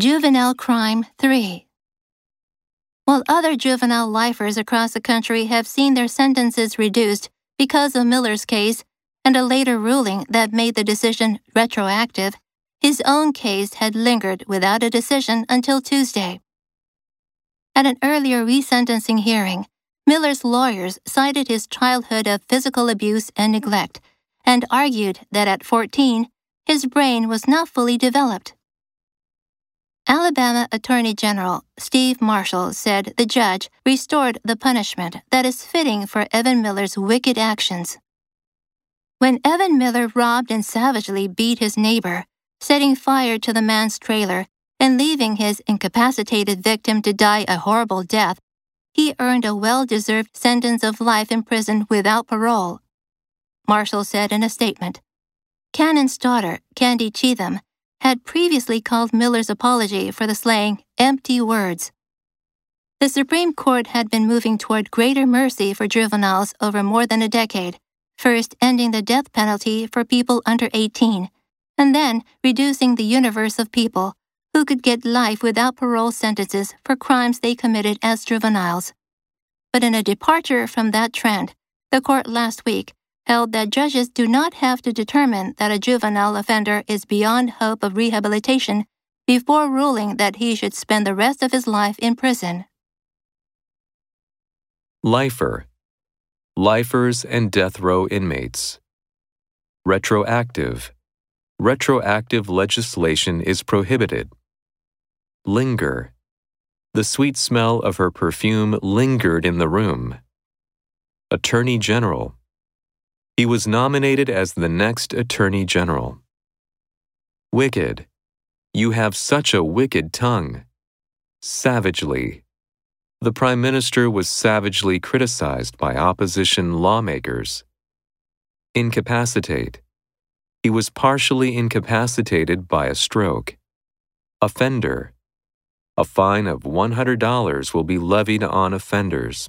Juvenile Crime 3 While other juvenile lifers across the country have seen their sentences reduced because of Miller's case and a later ruling that made the decision retroactive, his own case had lingered without a decision until Tuesday. At an earlier resentencing hearing, Miller's lawyers cited his childhood of physical abuse and neglect and argued that at 14, his brain was not fully developed. Alabama Attorney General Steve Marshall said the judge restored the punishment that is fitting for Evan Miller's wicked actions. When Evan Miller robbed and savagely beat his neighbor, setting fire to the man's trailer and leaving his incapacitated victim to die a horrible death, he earned a well deserved sentence of life in prison without parole. Marshall said in a statement. Cannon's daughter, Candy Cheatham, had previously called Miller's apology for the slaying empty words. The Supreme Court had been moving toward greater mercy for juveniles over more than a decade, first ending the death penalty for people under 18, and then reducing the universe of people who could get life without parole sentences for crimes they committed as juveniles. But in a departure from that trend, the court last week held that judges do not have to determine that a juvenile offender is beyond hope of rehabilitation before ruling that he should spend the rest of his life in prison. Lifer, lifers and death row inmates. Retroactive, retroactive legislation is prohibited. Linger, the sweet smell of her perfume lingered in the room. Attorney General, he was nominated as the next Attorney General. Wicked. You have such a wicked tongue. Savagely. The Prime Minister was savagely criticized by opposition lawmakers. Incapacitate. He was partially incapacitated by a stroke. Offender. A fine of $100 will be levied on offenders.